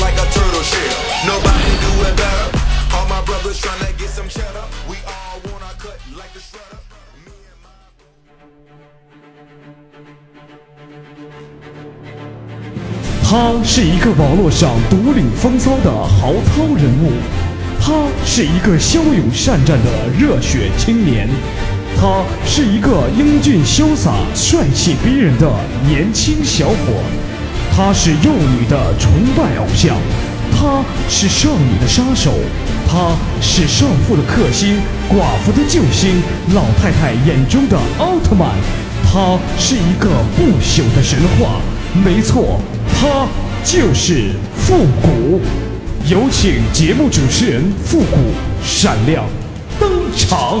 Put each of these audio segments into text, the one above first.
like a turtle shell. Nobody do it better. All my brothers trying to get some shut up we all wanna cut like the shut up me and my bro 他是一个网络上独领风骚的豪操人物。他是一个骁勇善战的热血青年。他是一个英俊潇洒帅气逼人的年轻小伙。他是幼女的崇拜偶像，他是少女的杀手，他是少妇的克星、寡妇的救星、老太太眼中的奥特曼，他是一个不朽的神话。没错，他就是复古。有请节目主持人复古闪亮登场。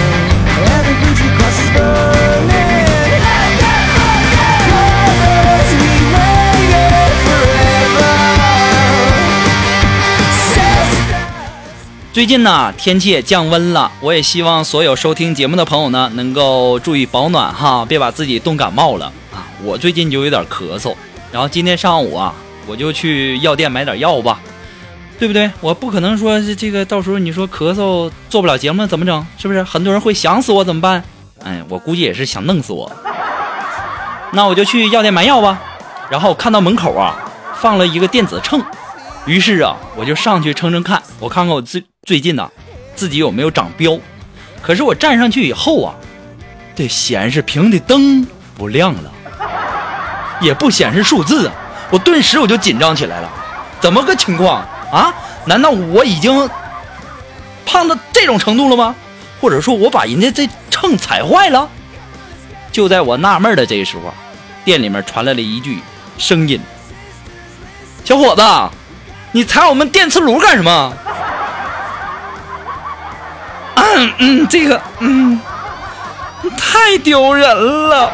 最近呢，天气也降温了，我也希望所有收听节目的朋友呢，能够注意保暖哈，别把自己冻感冒了啊！我最近就有点咳嗽，然后今天上午啊，我就去药店买点药吧，对不对？我不可能说这个到时候你说咳嗽做不了节目怎么整？是不是？很多人会想死我怎么办？哎，我估计也是想弄死我。那我就去药店买药吧，然后看到门口啊放了一个电子秤。于是啊，我就上去称称看，我看看我最最近呐，自己有没有长膘。可是我站上去以后啊，这显示屏的灯不亮了，也不显示数字啊，我顿时我就紧张起来了，怎么个情况啊？难道我已经胖到这种程度了吗？或者说我把人家这秤踩坏了？就在我纳闷的这时候，店里面传来了一句声音：“小伙子。”你踩我们电磁炉干什么？嗯嗯，这个嗯，太丢人了。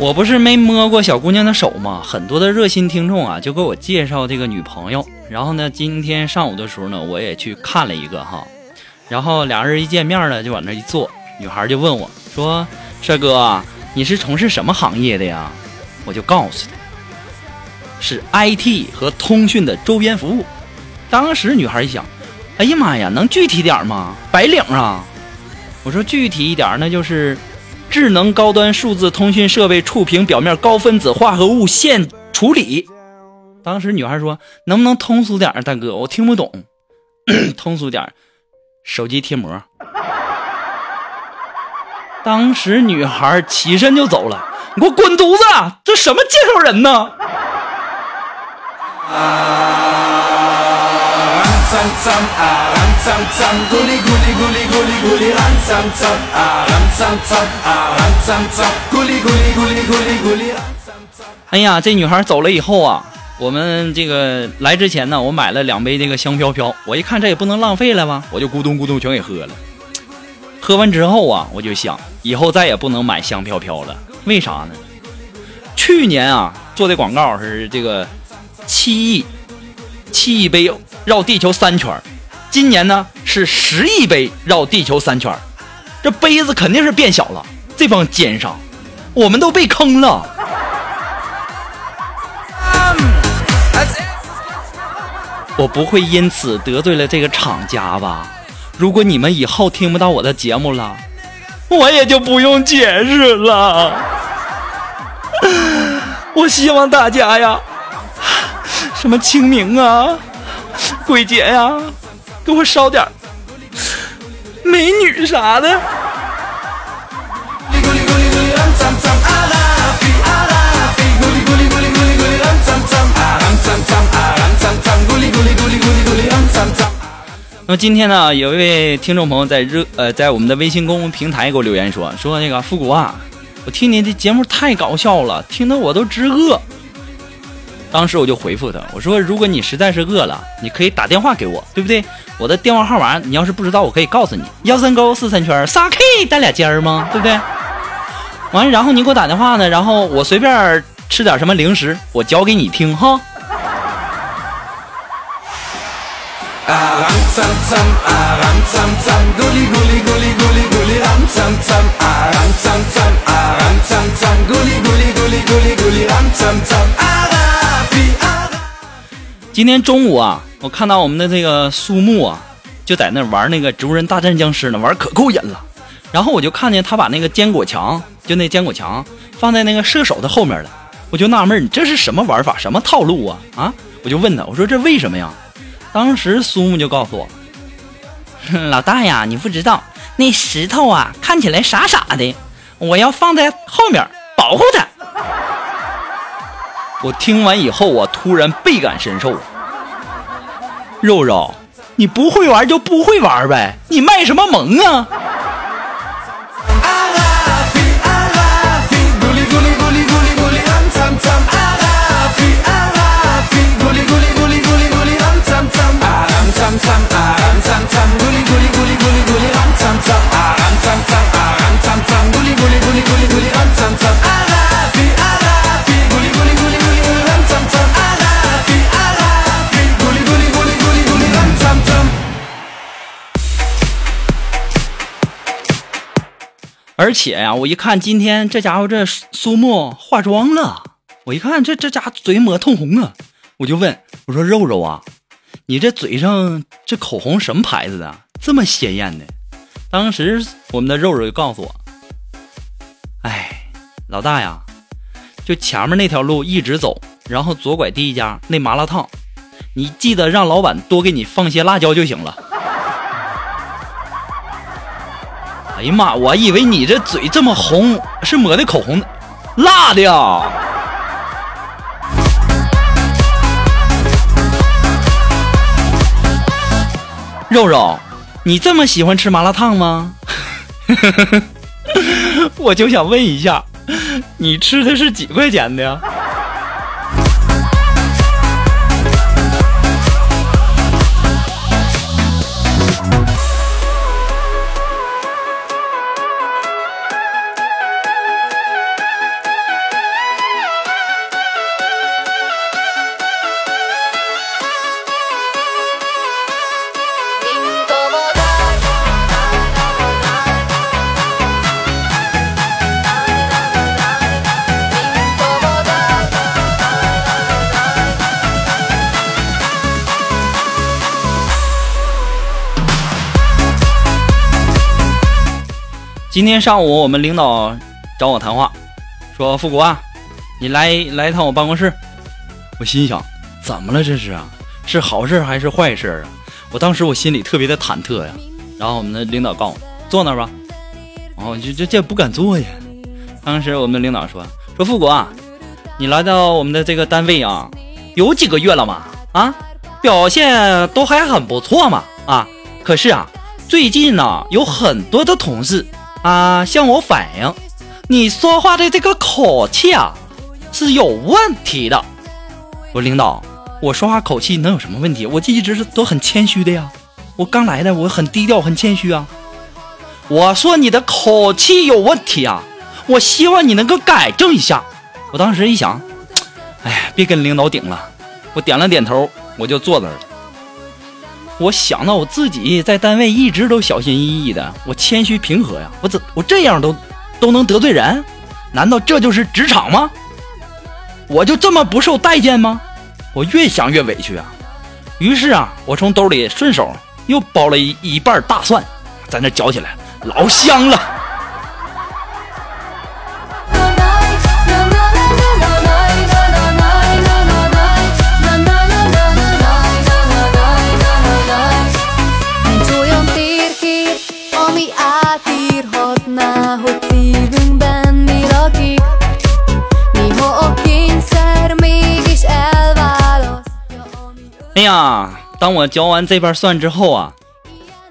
我不是没摸过小姑娘的手吗？很多的热心听众啊，就给我介绍这个女朋友。然后呢，今天上午的时候呢，我也去看了一个哈。然后俩人一见面呢，就往那一坐，女孩就问我说：“帅哥，你是从事什么行业的呀？”我就告诉她，是 IT 和通讯的周边服务。当时女孩一想，哎呀妈呀，能具体点吗？白领啊！我说具体一点，那就是智能高端数字通讯设备触屏表面高分子化合物线处理。当时女孩说：“能不能通俗点，大哥？我听不懂。通俗点，手机贴膜。”当时女孩起身就走了，你给我滚犊子！这什么介绍人呢？哎呀，这女孩走了以后啊，我们这个来之前呢，我买了两杯这个香飘飘，我一看这也不能浪费了吧，我就咕咚咕咚全给喝了。喝完之后啊，我就想以后再也不能买香飘飘了，为啥呢？去年啊做的广告是这个七亿七亿杯绕地球三圈今年呢是十亿杯绕地球三圈这杯子肯定是变小了。这帮奸商，我们都被坑了。我不会因此得罪了这个厂家吧？如果你们以后听不到我的节目了，我也就不用解释了。我希望大家呀，什么清明啊、鬼节呀，给我烧点美女啥的。那么今天呢，有一位听众朋友在热呃，在我们的微信公众平台给我留言说说那个复古啊，我听你的节目太搞笑了，听得我都直饿。当时我就回复他，我说如果你实在是饿了，你可以打电话给我，对不对？我的电话号码你要是不知道，我可以告诉你，幺三勾四三圈仨 K 带俩尖儿吗？对不对？完，然后你给我打电话呢，然后我随便吃点什么零食，我教给你听哈。今天中午啊，我看到我们的这个苏木啊，就在那玩那个植物人大战僵尸呢，玩可够瘾了。然后我就看见他把那个坚果墙，就那坚果墙放在那个射手的后面了，我就纳闷，你这是什么玩法，什么套路啊？啊！我就问他，我说这为什么呀？当时苏木就告诉我，老大呀，你不知道那石头啊，看起来傻傻的，我要放在后面保护它。我听完以后，我突然倍感深受。肉肉，你不会玩就不会玩呗，你卖什么萌啊？而且呀，我一看今天这家伙这苏苏木化妆了，我一看这这家嘴抹通红啊，我就问我说肉肉啊，你这嘴上这口红什么牌子的，这么鲜艳呢？当时我们的肉肉就告诉我，哎，老大呀，就前面那条路一直走，然后左拐第一家那麻辣烫，你记得让老板多给你放些辣椒就行了。哎呀妈！我以为你这嘴这么红是抹的口红，辣的呀！肉肉，你这么喜欢吃麻辣烫吗？我就想问一下，你吃的是几块钱的呀？今天上午我们领导找我谈话，说富国啊，你来来一趟我办公室。我心想，怎么了这是啊？是好事还是坏事啊？我当时我心里特别的忐忑呀。然后我们的领导告诉我坐那儿吧，然后就就这不敢坐呀。当时我们的领导说说富国啊，你来到我们的这个单位啊，有几个月了嘛？啊，表现都还很不错嘛。啊，可是啊，最近呢有很多的同事啊向我反映，你说话的这个口气啊是有问题的。我领导，我说话口气能有什么问题？我这一直是都很谦虚的呀。我刚来的，我很低调，很谦虚啊。我说你的口气有问题啊，我希望你能够改正一下。我当时一想，哎，别跟领导顶了，我点了点头，我就坐那儿了。我想到我自己在单位一直都小心翼翼的，我谦虚平和呀，我怎我这样都都能得罪人？难道这就是职场吗？我就这么不受待见吗？我越想越委屈啊。于是啊，我从兜里顺手。又剥了一一半大蒜，在那嚼起来，老香了。呀！当我嚼完这瓣蒜之后啊，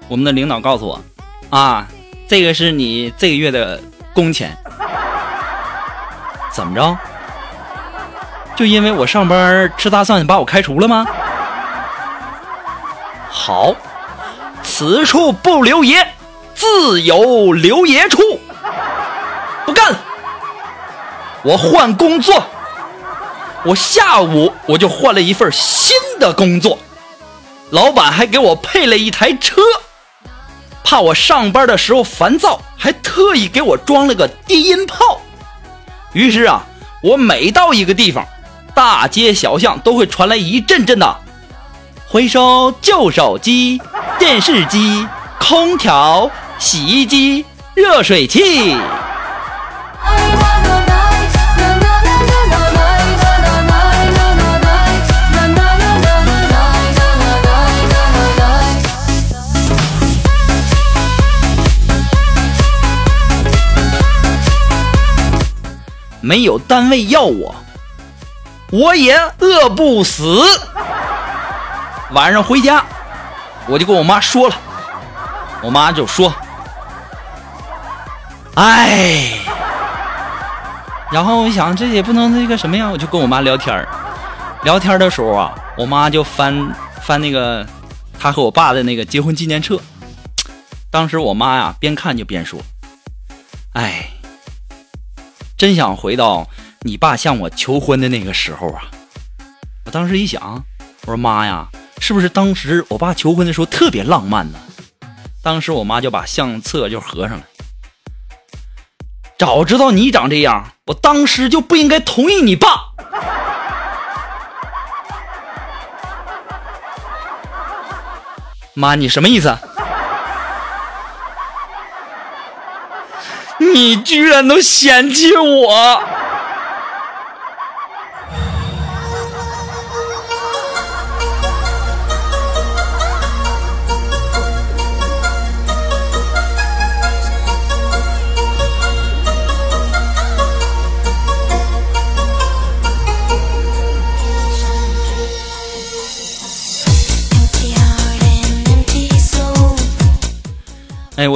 我们的领导告诉我，啊，这个是你这个月的工钱。怎么着？就因为我上班吃大蒜，把我开除了吗？好，此处不留爷，自有留爷处。不干了，我换工作。我下午我就换了一份新的工作。老板还给我配了一台车，怕我上班的时候烦躁，还特意给我装了个低音炮。于是啊，我每到一个地方，大街小巷都会传来一阵阵的“回收旧手机、电视机、空调、洗衣机、热水器”。没有单位要我，我也饿不死。晚上回家，我就跟我妈说了，我妈就说：“哎。”然后我想，这也不能那个什么呀，我就跟我妈聊天聊天的时候啊，我妈就翻翻那个她和我爸的那个结婚纪念册。当时我妈呀，边看就边说：“哎。”真想回到你爸向我求婚的那个时候啊！我当时一想，我说妈呀，是不是当时我爸求婚的时候特别浪漫呢？当时我妈就把相册就合上了。早知道你长这样，我当时就不应该同意你爸。妈，你什么意思？你居然都嫌弃我！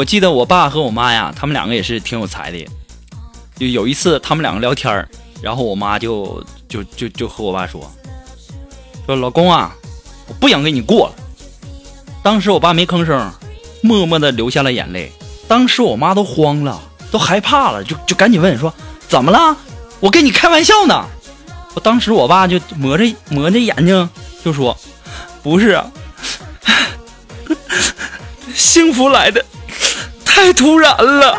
记得我爸和我妈呀，他们两个也是挺有才的。就有一次，他们两个聊天然后我妈就就就就和我爸说：“说老公啊，我不想跟你过了。”当时我爸没吭声，默默的流下了眼泪。当时我妈都慌了，都害怕了，就就赶紧问说：“怎么了？我跟你开玩笑呢。”我当时我爸就抹着抹着眼睛就说：“不是啊，幸福来的。”太突然了！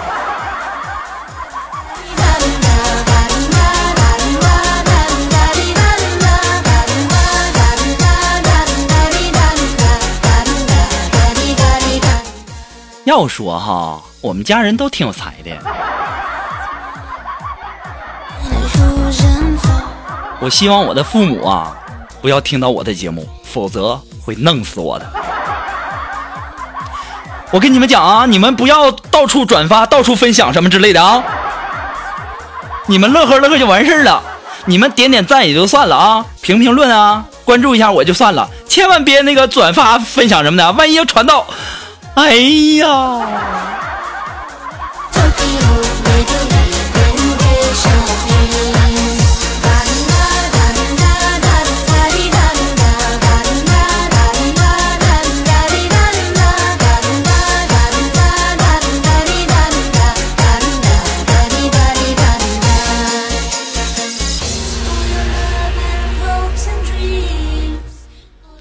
要说哈，我们家人都挺有才的。我希望我的父母啊，不要听到我的节目，否则会弄死我的。我跟你们讲啊，你们不要到处转发、到处分享什么之类的啊。你们乐呵乐呵就完事儿了，你们点点赞也就算了啊，评评论啊，关注一下我就算了，千万别那个转发分享什么的，万一要传到，哎呀！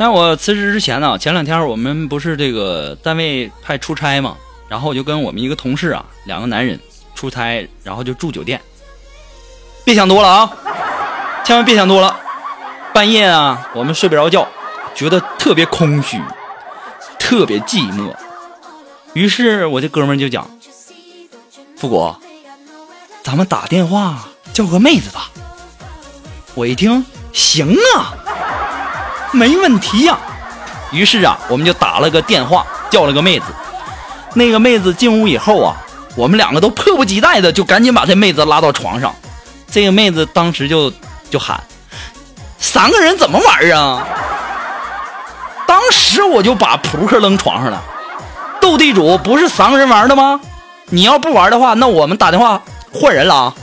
那我辞职之前呢，前两天我们不是这个单位派出差嘛，然后我就跟我们一个同事啊，两个男人出差，然后就住酒店。别想多了啊，千万别想多了。半夜啊，我们睡不着觉，觉得特别空虚，特别寂寞。于是我这哥们就讲：“富国，咱们打电话叫个妹子吧。”我一听，行啊。没问题呀，于是啊，我们就打了个电话，叫了个妹子。那个妹子进屋以后啊，我们两个都迫不及待的就赶紧把这妹子拉到床上。这个妹子当时就就喊：“三个人怎么玩啊？”当时我就把扑克扔床上了。斗地主不是三个人玩的吗？你要不玩的话，那我们打电话换人了啊。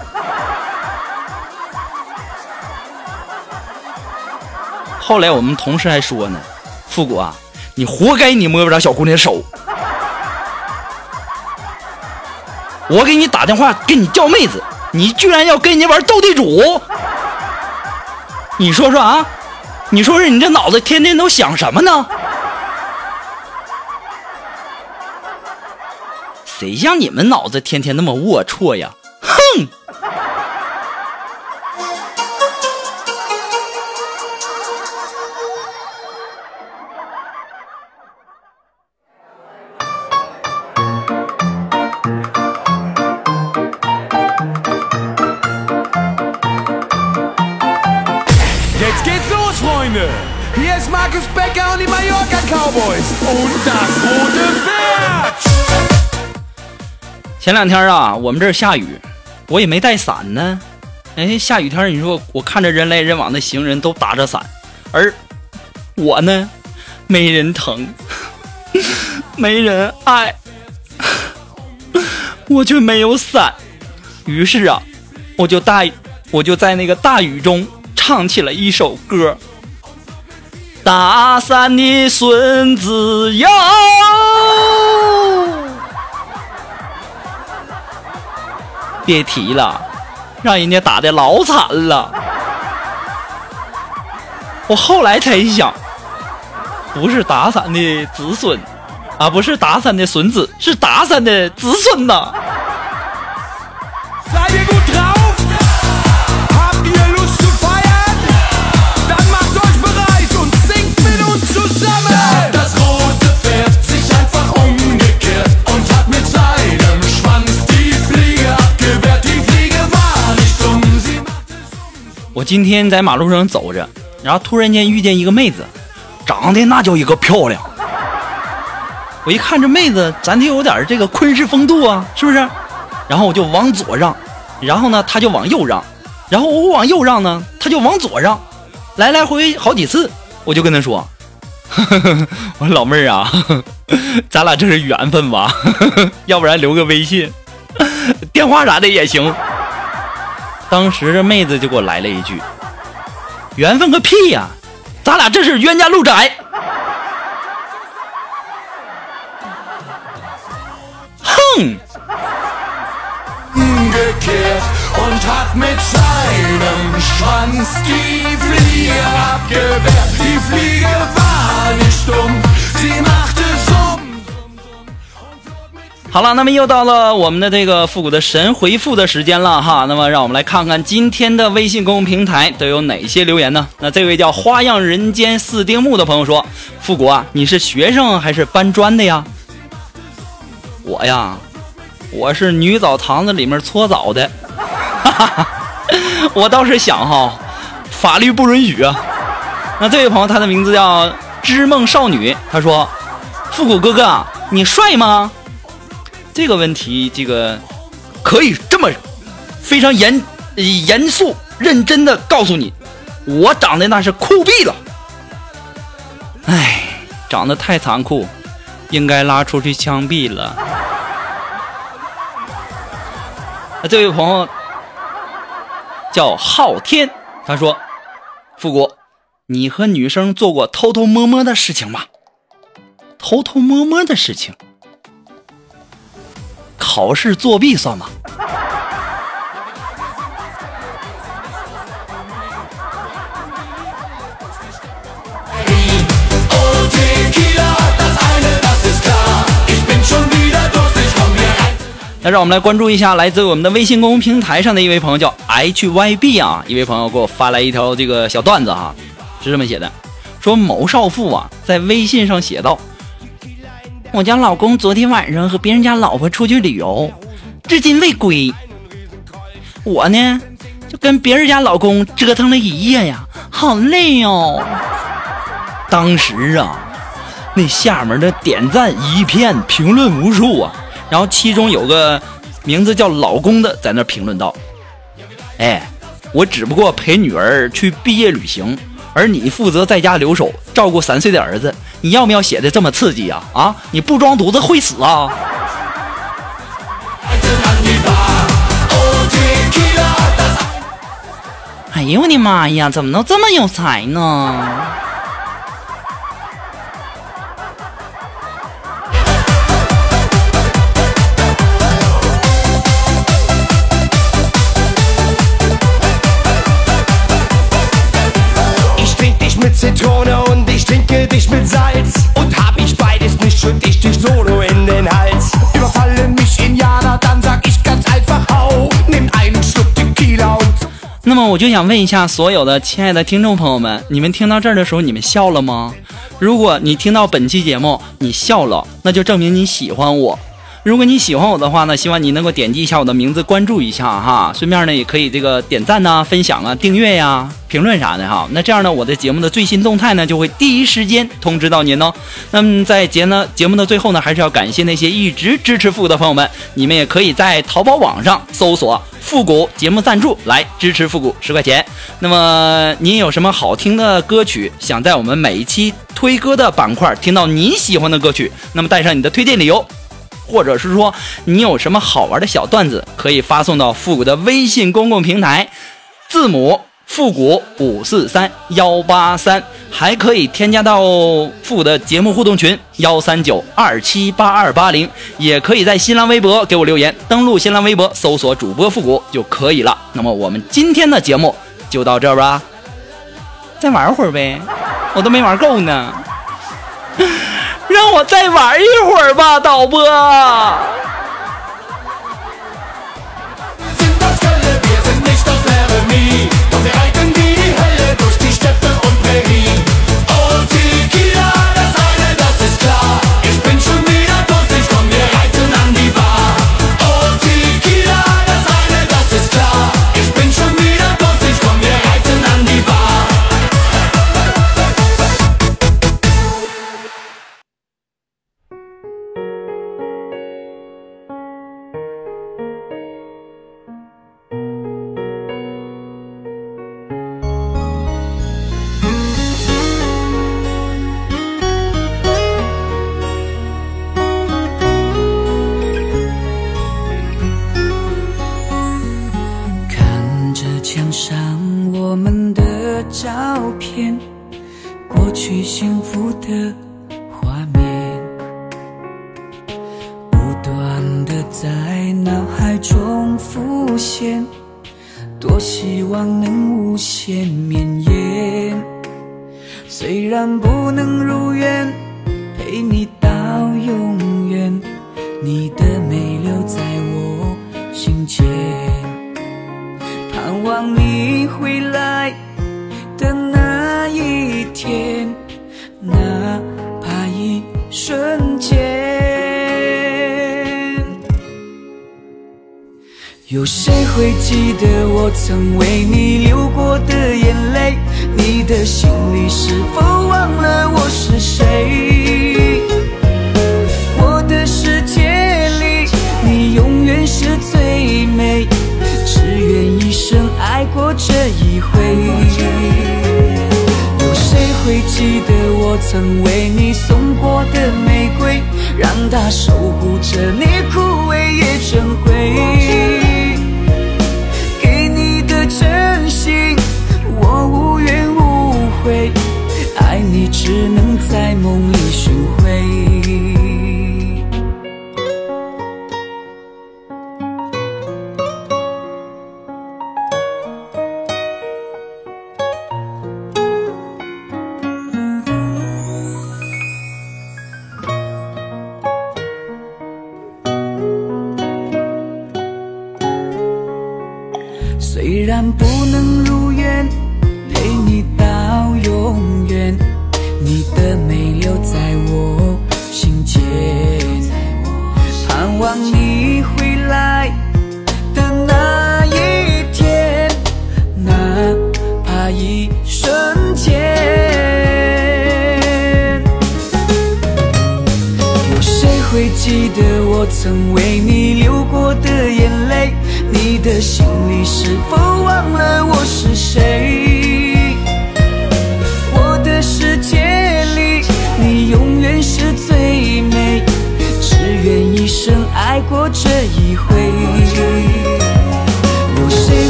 后来我们同事还说呢，复古啊，你活该你摸不着小姑娘手。我给你打电话给你叫妹子，你居然要跟人家玩斗地主？你说说啊，你说说你这脑子天天都想什么呢？谁像你们脑子天天那么龌龊呀？哼前两天啊，我们这儿下雨，我也没带伞呢。哎，下雨天，你说我看着人来人往的行人都打着伞，而我呢，没人疼，没人爱，我却没有伞。于是啊，我就大，我就在那个大雨中唱起了一首歌。打伞的孙子哟，别提了，让人家打的老惨了。我后来才一想，不是打伞的子孙，啊，不是打伞的孙子，是打伞的子孙呐。我今天在马路上走着，然后突然间遇见一个妹子，长得那叫一个漂亮。我一看这妹子，咱得有点这个昆式风度啊，是不是？然后我就往左让，然后呢，她就往右让，然后我往右让呢，她就往左让，来来回好几次，我就跟她说：“ 我说老妹儿啊，咱俩这是缘分吧？要不然留个微信，电话啥的也行。”当时这妹子就给我来了一句：“缘分个屁呀、咱俩这是冤家路窄。”哼，好了，那么又到了我们的这个复古的神回复的时间了哈。那么让我们来看看今天的微信公众平台都有哪些留言呢？那这位叫花样人间四丁目的朋友说：“复古啊，你是学生还是搬砖的呀？”我呀，我是女澡堂子里面搓澡的，哈哈哈。我倒是想哈，法律不允许啊。那这位朋友，他的名字叫织梦少女，他说：“复古哥哥，你帅吗？”这个问题，这个可以这么非常严严肃认真的告诉你，我长得那是酷毙了。哎，长得太残酷，应该拉出去枪毙了。这位朋友。叫昊天，他说：“复古，你和女生做过偷偷摸摸的事情吗？偷偷摸摸的事情，考试作弊算吗？”那让我们来关注一下来自我们的微信公众平台上的一位朋友，叫 HYB 啊，一位朋友给我发来一条这个小段子哈，是这么写的：说某少妇啊在微信上写道，我家老公昨天晚上和别人家老婆出去旅游，至今未归。我呢就跟别人家老公折腾了一夜呀，好累哦。当时啊，那下面的点赞一片，评论无数啊。然后其中有个名字叫老公的在那评论道：“哎，我只不过陪女儿去毕业旅行，而你负责在家留守，照顾三岁的儿子。你要不要写的这么刺激呀？啊，你不装犊子会死啊！”哎呦我的妈呀，怎么能这么有才呢？那么我就想问一下所有的亲爱的听众朋友们，你们听到这儿的时候，你们笑了吗？如果你听到本期节目你笑了，那就证明你喜欢我。如果你喜欢我的话呢，希望你能够点击一下我的名字，关注一下哈，顺便呢也可以这个点赞呐、分享啊、订阅呀、评论啥的哈。那这样呢，我的节目的最新动态呢就会第一时间通知到您哦。那么在节呢节目的最后呢，还是要感谢那些一直支持复古的朋友们，你们也可以在淘宝网上搜索“复古节目赞助”来支持复古十块钱。那么您有什么好听的歌曲，想在我们每一期推歌的板块听到你喜欢的歌曲，那么带上你的推荐理由。或者是说你有什么好玩的小段子，可以发送到复古的微信公共平台，字母复古五四三幺八三，还可以添加到复古的节目互动群幺三九二七八二八零，也可以在新浪微博给我留言，登录新浪微博搜索主播复古就可以了。那么我们今天的节目就到这吧，再玩会儿呗，我都没玩够呢。让我再玩一会儿吧，导播。的照片过去幸福的画面不断的在脑海中浮现多希望能无限绵延。虽然不能如愿陪你到永远你的美留在我心间。盼望你回来有谁会记得我曾为你流过的眼泪？你的心里是否忘了我是谁？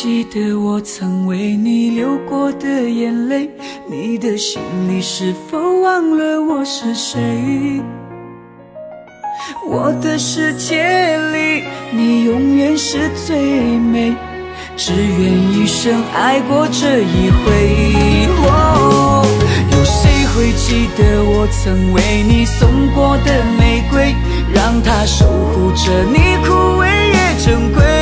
记得我曾为你流过的眼泪，你的心里是否忘了我是谁？我的世界里，你永远是最美。只愿一生爱过这一回。哦，有谁会记得我曾为你送过的玫瑰，让它守护着你，枯萎也珍贵。